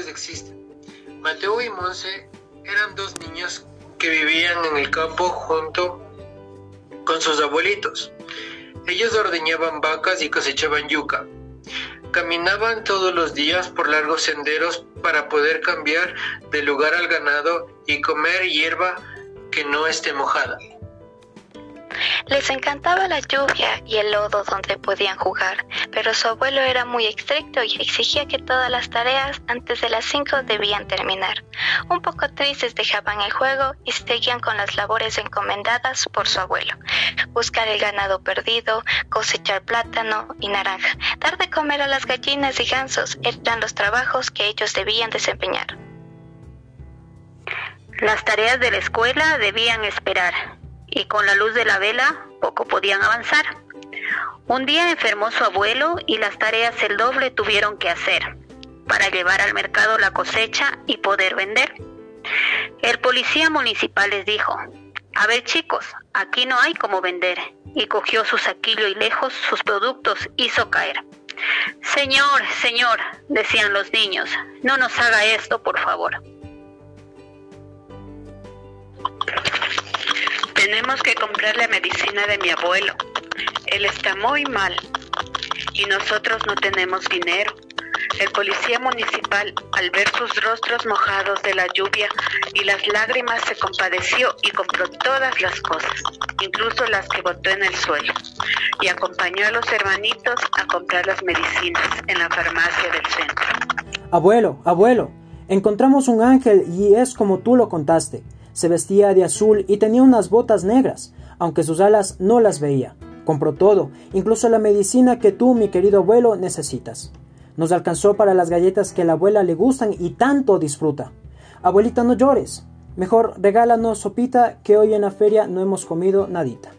existen. Mateo y Monse eran dos niños que vivían en el campo junto con sus abuelitos. Ellos ordeñaban vacas y cosechaban yuca. Caminaban todos los días por largos senderos para poder cambiar de lugar al ganado y comer hierba que no esté mojada. Les encantaba la lluvia y el lodo donde podían jugar, pero su abuelo era muy estricto y exigía que todas las tareas antes de las 5 debían terminar. Un poco tristes dejaban el juego y seguían con las labores encomendadas por su abuelo. Buscar el ganado perdido, cosechar plátano y naranja, dar de comer a las gallinas y gansos eran los trabajos que ellos debían desempeñar. Las tareas de la escuela debían esperar y con la luz de la vela poco podían avanzar. Un día enfermó su abuelo y las tareas el doble tuvieron que hacer para llevar al mercado la cosecha y poder vender. El policía municipal les dijo, a ver chicos, aquí no hay como vender, y cogió su saquillo y lejos sus productos hizo caer. Señor, señor, decían los niños, no nos haga esto, por favor. Tenemos que comprar la medicina de mi abuelo. Él está muy mal y nosotros no tenemos dinero. El policía municipal, al ver sus rostros mojados de la lluvia y las lágrimas, se compadeció y compró todas las cosas, incluso las que botó en el suelo, y acompañó a los hermanitos a comprar las medicinas en la farmacia del centro. Abuelo, abuelo, encontramos un ángel y es como tú lo contaste. Se vestía de azul y tenía unas botas negras, aunque sus alas no las veía. Compró todo, incluso la medicina que tú, mi querido abuelo, necesitas. Nos alcanzó para las galletas que a la abuela le gustan y tanto disfruta. Abuelita, no llores. Mejor regálanos sopita que hoy en la feria no hemos comido nadita.